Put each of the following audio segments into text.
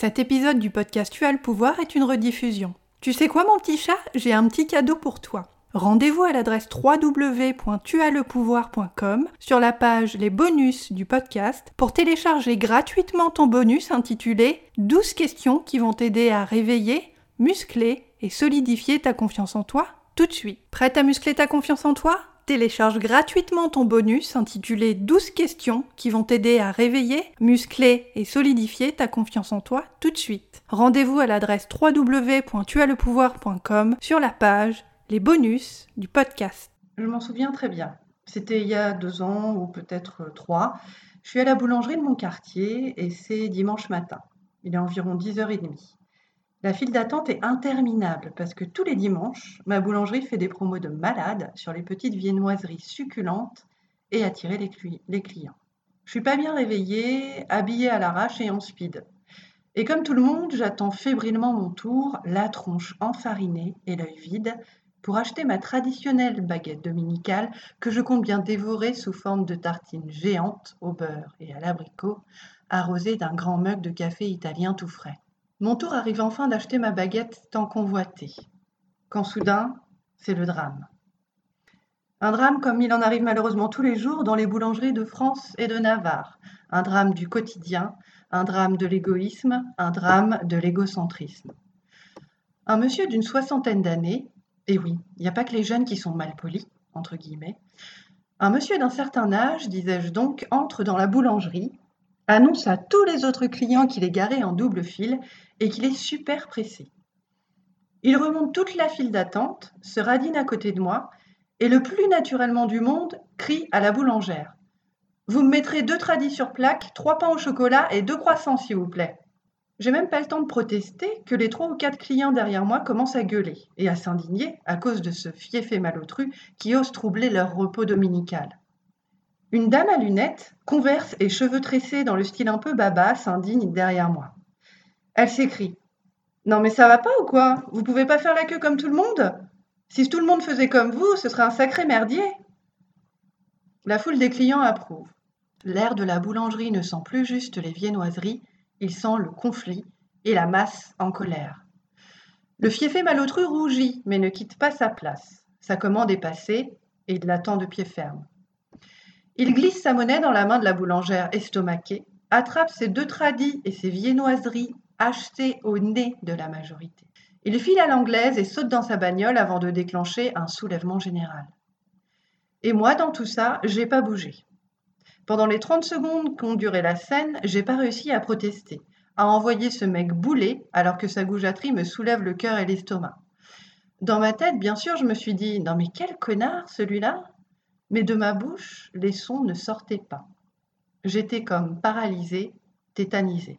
Cet épisode du podcast Tu as le pouvoir est une rediffusion. Tu sais quoi mon petit chat? J'ai un petit cadeau pour toi. Rendez-vous à l'adresse www.tuaslepouvoir.com sur la page Les bonus du podcast pour télécharger gratuitement ton bonus intitulé 12 questions qui vont t'aider à réveiller, muscler et solidifier ta confiance en toi tout de suite. Prête à muscler ta confiance en toi? Télécharge gratuitement ton bonus intitulé 12 questions qui vont t'aider à réveiller, muscler et solidifier ta confiance en toi tout de suite. Rendez-vous à l'adresse www.tuaslepouvoir.com sur la page Les bonus du podcast. Je m'en souviens très bien. C'était il y a deux ans ou peut-être trois. Je suis à la boulangerie de mon quartier et c'est dimanche matin. Il est environ 10h30. La file d'attente est interminable parce que tous les dimanches, ma boulangerie fait des promos de malades sur les petites viennoiseries succulentes et attirer les, clients. Je suis pas bien réveillée, habillée à l'arrache et en speed. Et comme tout le monde, j'attends fébrilement mon tour, la tronche enfarinée et l'œil vide, pour acheter ma traditionnelle baguette dominicale que je compte bien dévorer sous forme de tartine géante au beurre et à l'abricot, arrosée d'un grand mug de café italien tout frais. Mon tour arrive enfin d'acheter ma baguette tant convoitée. Quand soudain, c'est le drame. Un drame comme il en arrive malheureusement tous les jours dans les boulangeries de France et de Navarre. Un drame du quotidien, un drame de l'égoïsme, un drame de l'égocentrisme. Un monsieur d'une soixantaine d'années, et oui, il n'y a pas que les jeunes qui sont mal polis, entre guillemets, un monsieur d'un certain âge, disais-je donc, entre dans la boulangerie, annonce à tous les autres clients qu'il est garé en double file et qu'il est super pressé. Il remonte toute la file d'attente, se radine à côté de moi et le plus naturellement du monde crie à la boulangère. Vous me mettrez deux tradis sur plaque, trois pains au chocolat et deux croissants, s'il vous plaît. J'ai même pas le temps de protester que les trois ou quatre clients derrière moi commencent à gueuler et à s'indigner à cause de ce fiefé malotru qui ose troubler leur repos dominical. Une dame à lunettes, converse et cheveux tressés dans le style un peu baba, s'indigne derrière moi. Elle s'écrie Non, mais ça va pas ou quoi? Vous pouvez pas faire la queue comme tout le monde? Si tout le monde faisait comme vous, ce serait un sacré merdier. La foule des clients approuve. L'air de la boulangerie ne sent plus juste les viennoiseries, il sent le conflit et la masse en colère. Le fiefé malotru rougit, mais ne quitte pas sa place. Sa commande est passée et il l'attend de pied ferme. Il glisse sa monnaie dans la main de la boulangère estomaquée, attrape ses deux tradis et ses viennoiseries achetées au nez de la majorité. Il file à l'anglaise et saute dans sa bagnole avant de déclencher un soulèvement général. Et moi, dans tout ça, j'ai pas bougé. Pendant les 30 secondes qu'ont duré la scène, j'ai pas réussi à protester, à envoyer ce mec bouler alors que sa goujaterie me soulève le cœur et l'estomac. Dans ma tête, bien sûr, je me suis dit Non, mais quel connard celui-là mais de ma bouche, les sons ne sortaient pas. J'étais comme paralysée, tétanisée.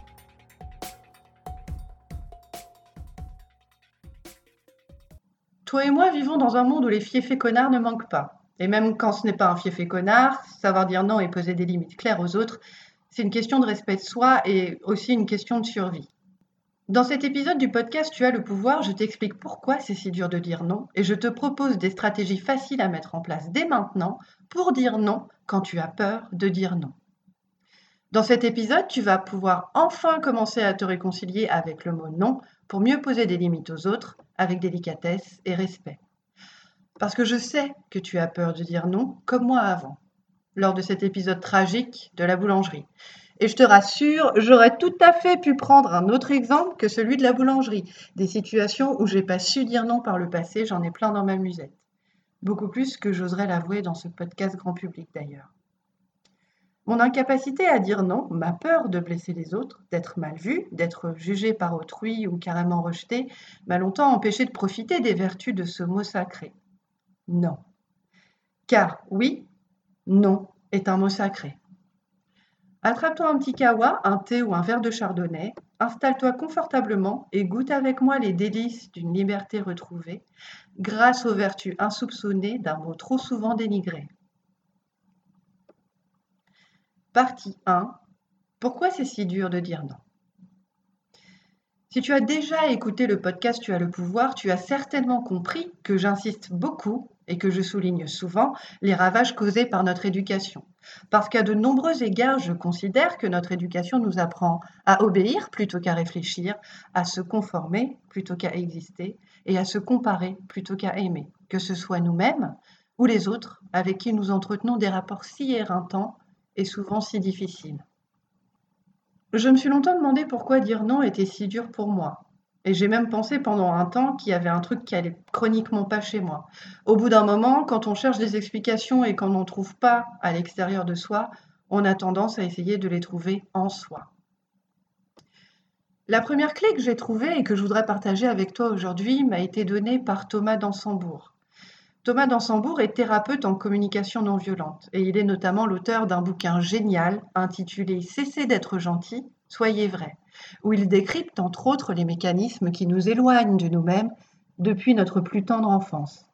Toi et moi vivons dans un monde où les fiefés connards ne manquent pas. Et même quand ce n'est pas un fiefé connard, savoir dire non et poser des limites claires aux autres, c'est une question de respect de soi et aussi une question de survie. Dans cet épisode du podcast Tu as le pouvoir, je t'explique pourquoi c'est si dur de dire non et je te propose des stratégies faciles à mettre en place dès maintenant pour dire non quand tu as peur de dire non. Dans cet épisode, tu vas pouvoir enfin commencer à te réconcilier avec le mot non pour mieux poser des limites aux autres avec délicatesse et respect. Parce que je sais que tu as peur de dire non comme moi avant, lors de cet épisode tragique de la boulangerie. Et je te rassure, j'aurais tout à fait pu prendre un autre exemple que celui de la boulangerie. Des situations où j'ai pas su dire non par le passé, j'en ai plein dans ma musette. Beaucoup plus que j'oserais l'avouer dans ce podcast grand public d'ailleurs. Mon incapacité à dire non, ma peur de blesser les autres, d'être mal vu, d'être jugé par autrui ou carrément rejeté, m'a longtemps empêché de profiter des vertus de ce mot sacré. Non. Car oui, non est un mot sacré. Attrape-toi un petit kawa, un thé ou un verre de chardonnay, installe-toi confortablement et goûte avec moi les délices d'une liberté retrouvée grâce aux vertus insoupçonnées d'un mot trop souvent dénigré. Partie 1. Pourquoi c'est si dur de dire non? Si tu as déjà écouté le podcast Tu as le pouvoir, tu as certainement compris que j'insiste beaucoup et que je souligne souvent les ravages causés par notre éducation. Parce qu'à de nombreux égards, je considère que notre éducation nous apprend à obéir plutôt qu'à réfléchir, à se conformer plutôt qu'à exister, et à se comparer plutôt qu'à aimer, que ce soit nous-mêmes ou les autres avec qui nous entretenons des rapports si éreintants et souvent si difficiles. Je me suis longtemps demandé pourquoi dire non était si dur pour moi, et j'ai même pensé pendant un temps qu'il y avait un truc qui allait chroniquement pas chez moi. Au bout d'un moment, quand on cherche des explications et qu'on n'en trouve pas à l'extérieur de soi, on a tendance à essayer de les trouver en soi. La première clé que j'ai trouvée et que je voudrais partager avec toi aujourd'hui m'a été donnée par Thomas Dansembourg. Thomas Dansembourg est thérapeute en communication non violente et il est notamment l'auteur d'un bouquin génial intitulé Cessez d'être gentil, soyez vrai où il décrypte entre autres les mécanismes qui nous éloignent de nous-mêmes depuis notre plus tendre enfance.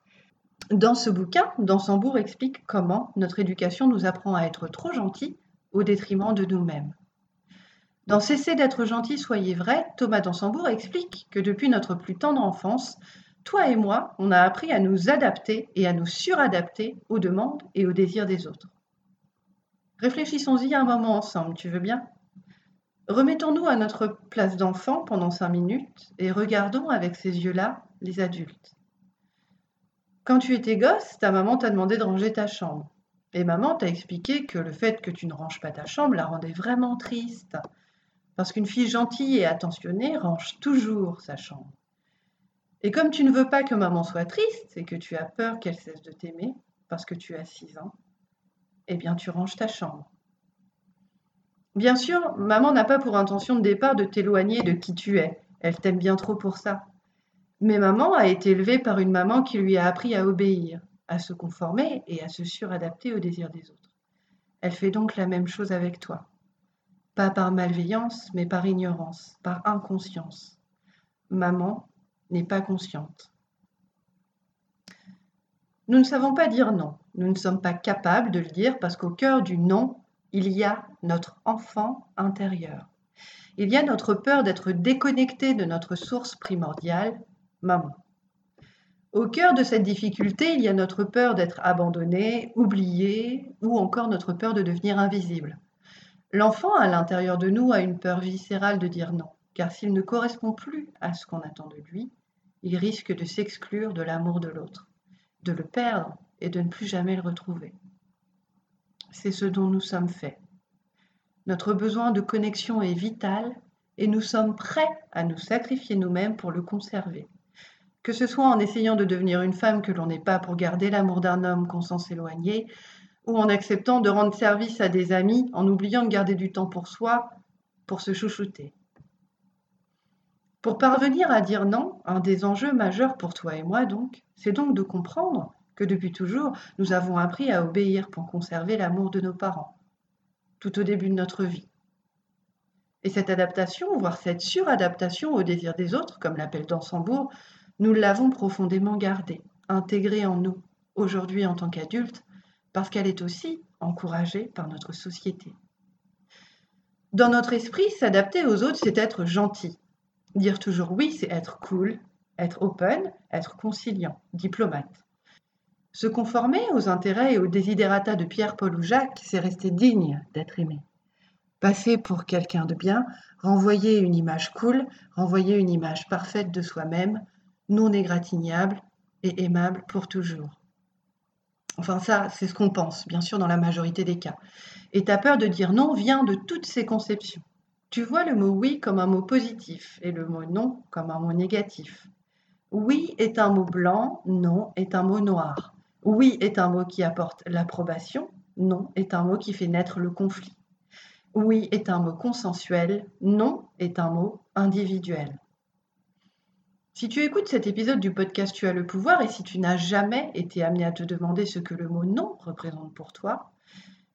Dans ce bouquin, Dansembourg explique comment notre éducation nous apprend à être trop gentils au détriment de nous-mêmes. Dans Cessez d'être gentil, soyez vrai, Thomas Dansembourg explique que depuis notre plus tendre enfance, toi et moi, on a appris à nous adapter et à nous suradapter aux demandes et aux désirs des autres. Réfléchissons-y un moment ensemble, tu veux bien? Remettons-nous à notre place d'enfant pendant cinq minutes et regardons avec ces yeux-là les adultes. Quand tu étais gosse, ta maman t'a demandé de ranger ta chambre. Et maman t'a expliqué que le fait que tu ne ranges pas ta chambre la rendait vraiment triste. Parce qu'une fille gentille et attentionnée range toujours sa chambre. Et comme tu ne veux pas que maman soit triste et que tu as peur qu'elle cesse de t'aimer, parce que tu as six ans, eh bien tu ranges ta chambre. Bien sûr, maman n'a pas pour intention de départ de t'éloigner de qui tu es. Elle t'aime bien trop pour ça. Mais maman a été élevée par une maman qui lui a appris à obéir, à se conformer et à se suradapter aux désirs des autres. Elle fait donc la même chose avec toi. Pas par malveillance, mais par ignorance, par inconscience. Maman n'est pas consciente. Nous ne savons pas dire non. Nous ne sommes pas capables de le dire parce qu'au cœur du non il y a notre enfant intérieur. Il y a notre peur d'être déconnecté de notre source primordiale, maman. Au cœur de cette difficulté, il y a notre peur d'être abandonné, oublié, ou encore notre peur de devenir invisible. L'enfant à l'intérieur de nous a une peur viscérale de dire non, car s'il ne correspond plus à ce qu'on attend de lui, il risque de s'exclure de l'amour de l'autre, de le perdre et de ne plus jamais le retrouver c'est ce dont nous sommes faits. Notre besoin de connexion est vital et nous sommes prêts à nous sacrifier nous-mêmes pour le conserver. Que ce soit en essayant de devenir une femme que l'on n'est pas pour garder l'amour d'un homme qu'on sent s'éloigner, ou en acceptant de rendre service à des amis en oubliant de garder du temps pour soi, pour se chouchouter. Pour parvenir à dire non, un des enjeux majeurs pour toi et moi donc, c'est donc de comprendre que depuis toujours, nous avons appris à obéir pour conserver l'amour de nos parents, tout au début de notre vie. Et cette adaptation, voire cette suradaptation au désir des autres, comme l'appelle Dansembourg, nous l'avons profondément gardée, intégrée en nous, aujourd'hui en tant qu'adultes, parce qu'elle est aussi encouragée par notre société. Dans notre esprit, s'adapter aux autres, c'est être gentil. Dire toujours oui, c'est être cool, être open, être conciliant, diplomate. Se conformer aux intérêts et aux désidérata de Pierre, Paul ou Jacques, c'est rester digne d'être aimé. Passer pour quelqu'un de bien, renvoyer une image cool, renvoyer une image parfaite de soi-même, non égratignable et aimable pour toujours. Enfin ça, c'est ce qu'on pense, bien sûr, dans la majorité des cas. Et ta peur de dire non vient de toutes ces conceptions. Tu vois le mot oui comme un mot positif et le mot non comme un mot négatif. Oui est un mot blanc, non est un mot noir. Oui est un mot qui apporte l'approbation, non est un mot qui fait naître le conflit. Oui est un mot consensuel, non est un mot individuel. Si tu écoutes cet épisode du podcast Tu as le pouvoir et si tu n'as jamais été amené à te demander ce que le mot non représente pour toi,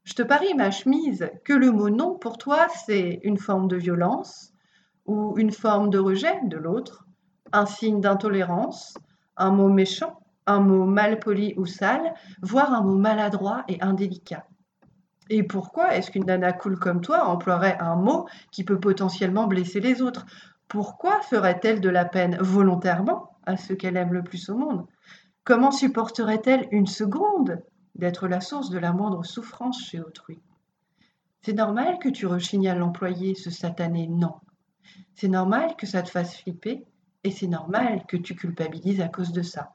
Je te parie ma chemise que le mot non pour toi, c'est une forme de violence ou une forme de rejet de l'autre, un signe d'intolérance, un mot méchant, un mot mal poli ou sale, voire un mot maladroit et indélicat. Et pourquoi est-ce qu'une nana cool comme toi emploierait un mot qui peut potentiellement blesser les autres? Pourquoi ferait-elle de la peine volontairement à ceux qu'elle aime le plus au monde? Comment supporterait-elle une seconde d'être la source de la moindre souffrance chez autrui C'est normal que tu rechignes à l'employer ce satané non. C'est normal que ça te fasse flipper et c'est normal que tu culpabilises à cause de ça.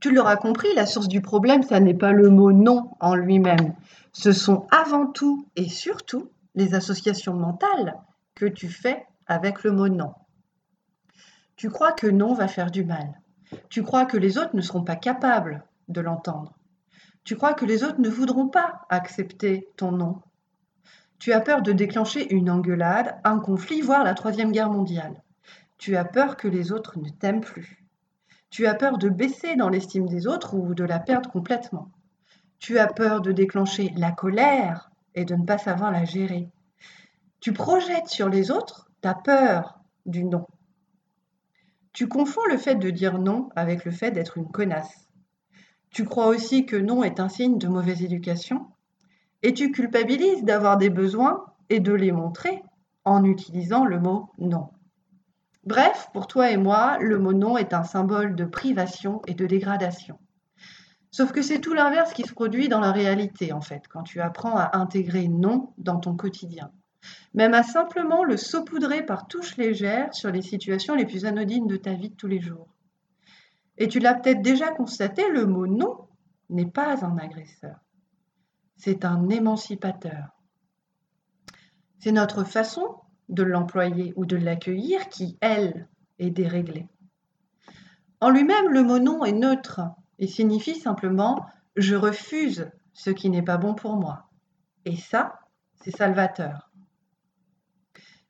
Tu l'auras compris, la source du problème, ça n'est pas le mot non en lui-même. Ce sont avant tout et surtout les associations mentales que tu fais avec le mot non. Tu crois que non va faire du mal. Tu crois que les autres ne seront pas capables de l'entendre. Tu crois que les autres ne voudront pas accepter ton non. Tu as peur de déclencher une engueulade, un conflit, voire la troisième guerre mondiale. Tu as peur que les autres ne t'aiment plus. Tu as peur de baisser dans l'estime des autres ou de la perdre complètement. Tu as peur de déclencher la colère et de ne pas savoir la gérer. Tu projettes sur les autres ta peur du non. Tu confonds le fait de dire non avec le fait d'être une connasse. Tu crois aussi que non est un signe de mauvaise éducation? Et tu culpabilises d'avoir des besoins et de les montrer en utilisant le mot non. Bref, pour toi et moi, le mot non est un symbole de privation et de dégradation. Sauf que c'est tout l'inverse qui se produit dans la réalité, en fait, quand tu apprends à intégrer non dans ton quotidien. Même à simplement le saupoudrer par touches légères sur les situations les plus anodines de ta vie de tous les jours. Et tu l'as peut-être déjà constaté, le mot non n'est pas un agresseur. C'est un émancipateur. C'est notre façon de l'employer ou de l'accueillir qui, elle, est déréglée. En lui-même, le mot non est neutre et signifie simplement je refuse ce qui n'est pas bon pour moi. Et ça, c'est salvateur.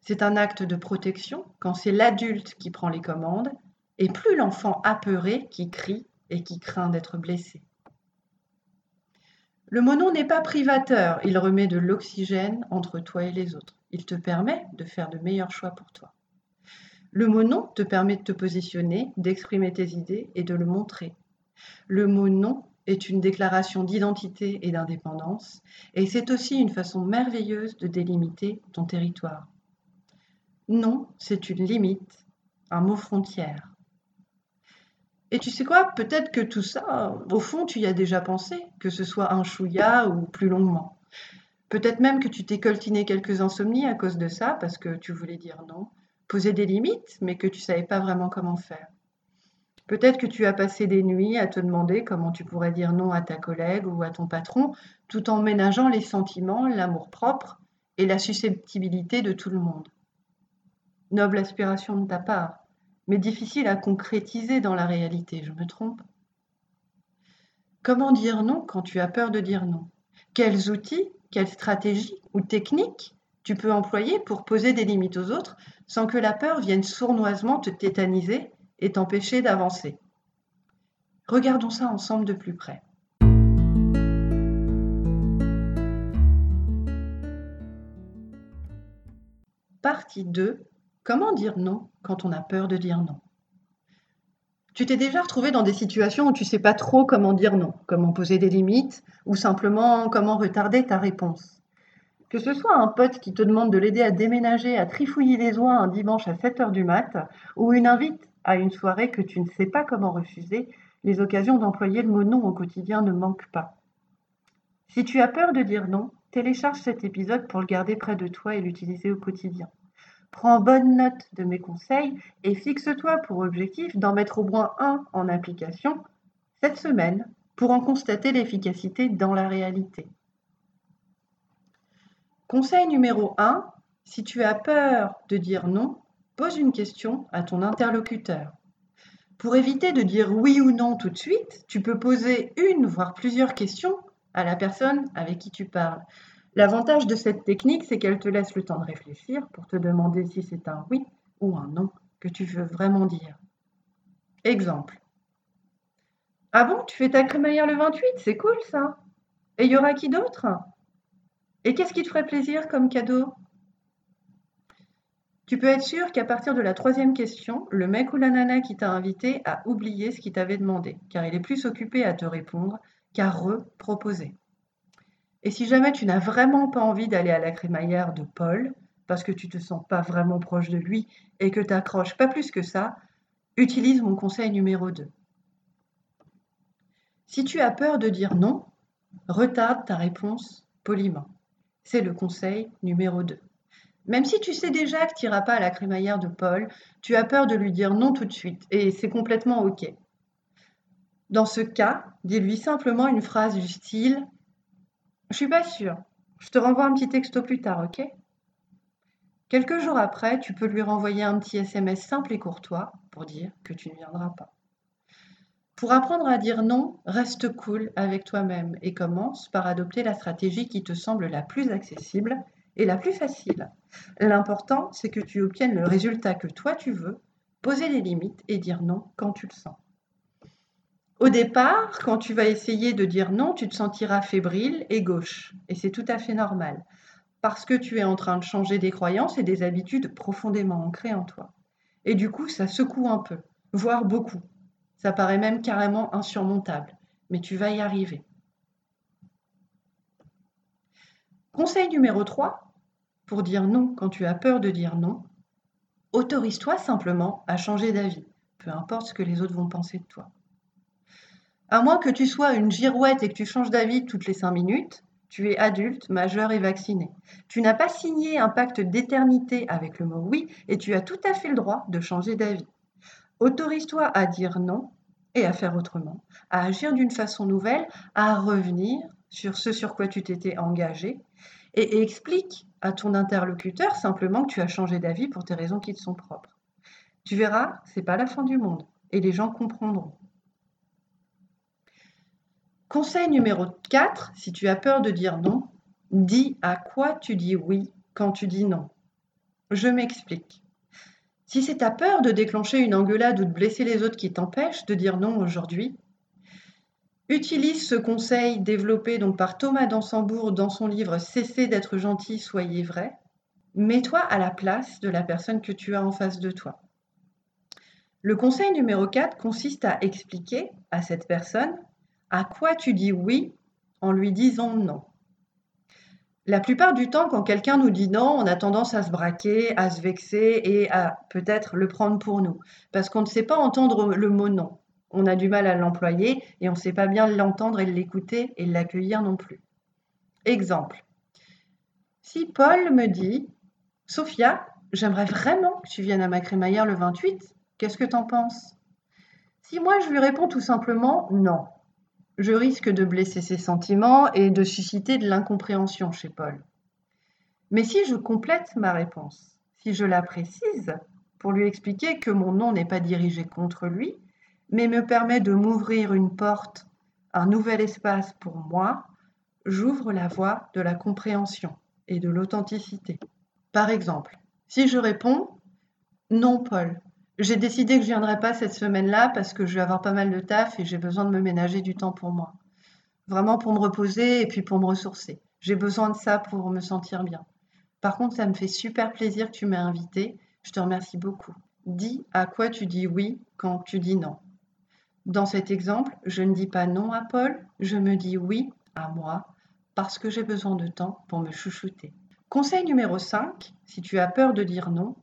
C'est un acte de protection quand c'est l'adulte qui prend les commandes et plus l'enfant apeuré qui crie et qui craint d'être blessé. Le mot non n'est pas privateur, il remet de l'oxygène entre toi et les autres. Il te permet de faire de meilleurs choix pour toi. Le mot non te permet de te positionner, d'exprimer tes idées et de le montrer. Le mot non est une déclaration d'identité et d'indépendance, et c'est aussi une façon merveilleuse de délimiter ton territoire. Non, c'est une limite, un mot frontière. Et tu sais quoi, peut-être que tout ça, au fond, tu y as déjà pensé, que ce soit un chouïa ou plus longuement. Peut-être même que tu t'es coltiné quelques insomnies à cause de ça, parce que tu voulais dire non, poser des limites, mais que tu savais pas vraiment comment faire. Peut-être que tu as passé des nuits à te demander comment tu pourrais dire non à ta collègue ou à ton patron, tout en ménageant les sentiments, l'amour-propre et la susceptibilité de tout le monde. Noble aspiration de ta part, mais difficile à concrétiser dans la réalité, je me trompe? Comment dire non quand tu as peur de dire non? Quels outils quelle stratégie ou technique tu peux employer pour poser des limites aux autres sans que la peur vienne sournoisement te tétaniser et t'empêcher d'avancer? Regardons ça ensemble de plus près. Partie 2. Comment dire non quand on a peur de dire non? Tu t'es déjà retrouvé dans des situations où tu sais pas trop comment dire non, comment poser des limites ou simplement comment retarder ta réponse. Que ce soit un pote qui te demande de l'aider à déménager, à trifouiller les oies un dimanche à 7 heures du mat, ou une invite à une soirée que tu ne sais pas comment refuser, les occasions d'employer le mot non au quotidien ne manquent pas. Si tu as peur de dire non, télécharge cet épisode pour le garder près de toi et l'utiliser au quotidien. Prends bonne note de mes conseils et fixe-toi pour objectif d'en mettre au moins un en application cette semaine pour en constater l'efficacité dans la réalité. Conseil numéro 1, si tu as peur de dire non, pose une question à ton interlocuteur. Pour éviter de dire oui ou non tout de suite, tu peux poser une voire plusieurs questions à la personne avec qui tu parles. L'avantage de cette technique, c'est qu'elle te laisse le temps de réfléchir pour te demander si c'est un oui ou un non que tu veux vraiment dire. Exemple. Ah bon, tu fais ta crémaillère le 28, c'est cool ça. Et il y aura qui d'autre? Et qu'est-ce qui te ferait plaisir comme cadeau? Tu peux être sûr qu'à partir de la troisième question, le mec ou la nana qui t'a invité a oublié ce qu'il t'avait demandé, car il est plus occupé à te répondre qu'à reproposer. Et si jamais tu n'as vraiment pas envie d'aller à la crémaillère de Paul, parce que tu te sens pas vraiment proche de lui et que tu n'accroches pas plus que ça, utilise mon conseil numéro 2. Si tu as peur de dire non, retarde ta réponse poliment. C'est le conseil numéro 2. Même si tu sais déjà que tu n'iras pas à la crémaillère de Paul, tu as peur de lui dire non tout de suite et c'est complètement OK. Dans ce cas, dis-lui simplement une phrase du style Je suis pas sûre. Je te renvoie un petit texto plus tard, OK? Quelques jours après, tu peux lui renvoyer un petit SMS simple et courtois pour dire que tu ne viendras pas. Pour apprendre à dire non, reste cool avec toi-même et commence par adopter la stratégie qui te semble la plus accessible et la plus facile. L'important, c'est que tu obtiennes le résultat que toi tu veux, poser les limites et dire non quand tu le sens. Au départ, quand tu vas essayer de dire non, tu te sentiras fébrile et gauche, et c'est tout à fait normal, parce que tu es en train de changer des croyances et des habitudes profondément ancrées en toi. Et du coup, ça secoue un peu, voire beaucoup. Ça paraît même carrément insurmontable, mais tu vas y arriver. Conseil numéro 3, pour dire non quand tu as peur de dire non, autorise-toi simplement à changer d'avis, peu importe ce que les autres vont penser de toi. À moins que tu sois une girouette et que tu changes d'avis toutes les cinq minutes, tu es adulte, majeur et vacciné. Tu n'as pas signé un pacte d'éternité avec le mot oui et tu as tout à fait le droit de changer d'avis. Autorise-toi à dire non et à faire autrement, à agir d'une façon nouvelle, à revenir sur ce sur quoi tu t'étais engagé et, explique à ton interlocuteur simplement que tu as changé d'avis pour tes raisons qui te sont propres. Tu verras, c'est pas la fin du monde et les gens comprendront. Conseil numéro 4, si tu as peur de dire non, dis à quoi tu dis oui quand tu dis non. Je m'explique. Si c'est ta peur de déclencher une engueulade ou de blesser les autres qui t'empêche de dire non aujourd'hui, utilise ce conseil développé donc par Thomas Dansembourg dans son livre Cessez d'être gentil, soyez vrai. Mets-toi à la place de la personne que tu as en face de toi. Le conseil numéro 4 consiste à expliquer à cette personne à quoi tu dis oui en lui disant non? La plupart du temps, quand quelqu'un nous dit non, on a tendance à se braquer, à se vexer et à peut-être le prendre pour nous. Parce qu'on ne sait pas entendre le mot non. On a du mal à l'employer et on ne sait pas bien l'entendre et l'écouter et l'accueillir non plus. Exemple. Si Paul me dit Sophia, j'aimerais vraiment que tu viennes à ma crémaillère le 28, qu'est-ce que tu en penses? Si moi je lui réponds tout simplement non, je risque de blesser ses sentiments et de susciter de l'incompréhension chez Paul. Mais si je complète ma réponse, si je la précise, pour lui expliquer que mon nom n'est pas dirigé contre lui, mais me permet de m'ouvrir une porte, un nouvel espace pour moi, j'ouvre la voie de la compréhension et de l'authenticité. Par exemple, si je réponds Non, Paul, j'ai décidé que je viendrai pas cette semaine-là parce que je vais avoir pas mal de taf et j'ai besoin de me ménager du temps pour moi. Vraiment pour me reposer et puis pour me ressourcer. J'ai besoin de ça pour me sentir bien. Par contre, ça me fait super plaisir que tu m'aies invité. Je te remercie beaucoup. Dis à quoi tu dis oui quand tu dis non. Dans cet exemple, je ne dis pas non à Paul, je me dis oui à moi parce que j'ai besoin de temps pour me chouchouter. Conseil numéro 5, si tu as peur de dire non,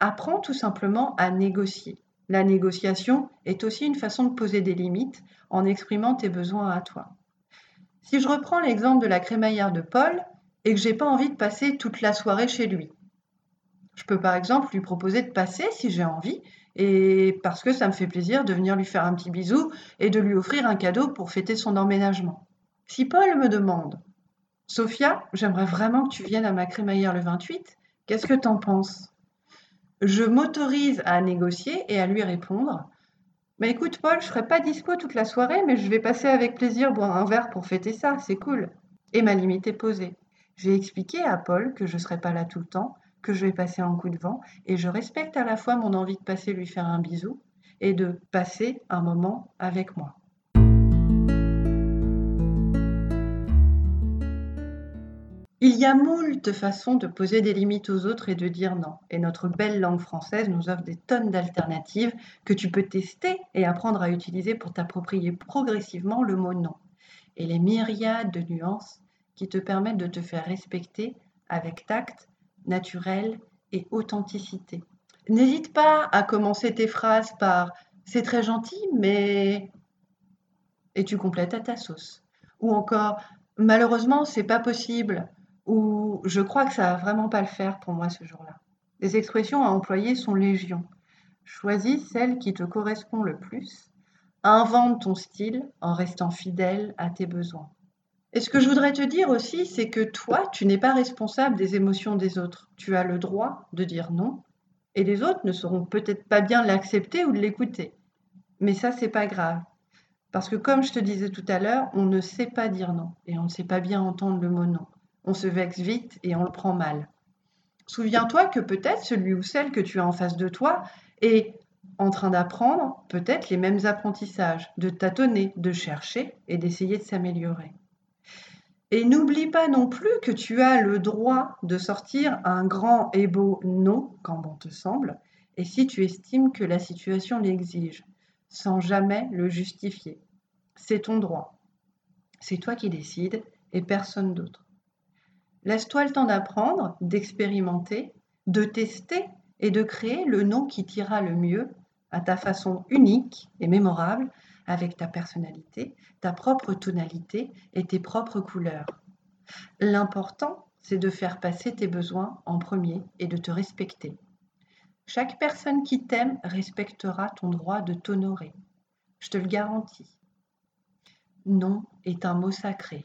Apprends tout simplement à négocier. La négociation est aussi une façon de poser des limites en exprimant tes besoins à toi. Si je reprends l'exemple de la crémaillère de Paul et que j'ai pas envie de passer toute la soirée chez lui, je peux par exemple lui proposer de passer si j'ai envie et parce que ça me fait plaisir de venir lui faire un petit bisou et de lui offrir un cadeau pour fêter son emménagement. Si Paul me demande Sophia, j'aimerais vraiment que tu viennes à ma crémaillère le 28, qu'est-ce que t'en penses? Je m'autorise à négocier et à lui répondre Mais écoute, Paul, je serai pas dispo toute la soirée, mais je vais passer avec plaisir boire un verre pour fêter ça, c'est cool. Et ma limite est posée. J'ai expliqué à Paul que je ne serai pas là tout le temps, que je vais passer un coup de vent, et je respecte à la fois mon envie de passer lui faire un bisou et de passer un moment avec moi. Il y a moult façons de poser des limites aux autres et de dire non. Et notre belle langue française nous offre des tonnes d'alternatives que tu peux tester et apprendre à utiliser pour t'approprier progressivement le mot non. Et les myriades de nuances qui te permettent de te faire respecter avec tact, naturel et authenticité. N'hésite pas à commencer tes phrases par c'est très gentil, mais. Et tu complètes à ta sauce. Ou encore malheureusement, c'est pas possible ou je crois que ça va vraiment pas le faire pour moi ce jour-là. Les expressions à employer sont légion. Choisis celle qui te correspond le plus. Invente ton style en restant fidèle à tes besoins. Et ce que je voudrais te dire aussi, c'est que toi, tu n'es pas responsable des émotions des autres. Tu as le droit de dire non, et les autres ne sauront peut-être pas bien l'accepter ou l'écouter. Mais ça, c'est pas grave. Parce que comme je te disais tout à l'heure, on ne sait pas dire non, et on ne sait pas bien entendre le mot non on se vexe vite et on le prend mal. Souviens-toi que peut-être celui ou celle que tu as en face de toi est en train d'apprendre peut-être les mêmes apprentissages, de tâtonner, de chercher et d'essayer de s'améliorer. Et n'oublie pas non plus que tu as le droit de sortir un grand et beau non quand bon te semble, et si tu estimes que la situation l'exige, sans jamais le justifier. C'est ton droit. C'est toi qui décides et personne d'autre. Laisse-toi le temps d'apprendre, d'expérimenter, de tester et de créer le nom qui t'ira le mieux à ta façon unique et mémorable avec ta personnalité, ta propre tonalité et tes propres couleurs. L'important, c'est de faire passer tes besoins en premier et de te respecter. Chaque personne qui t'aime respectera ton droit de t'honorer. Je te le garantis. Non est un mot sacré.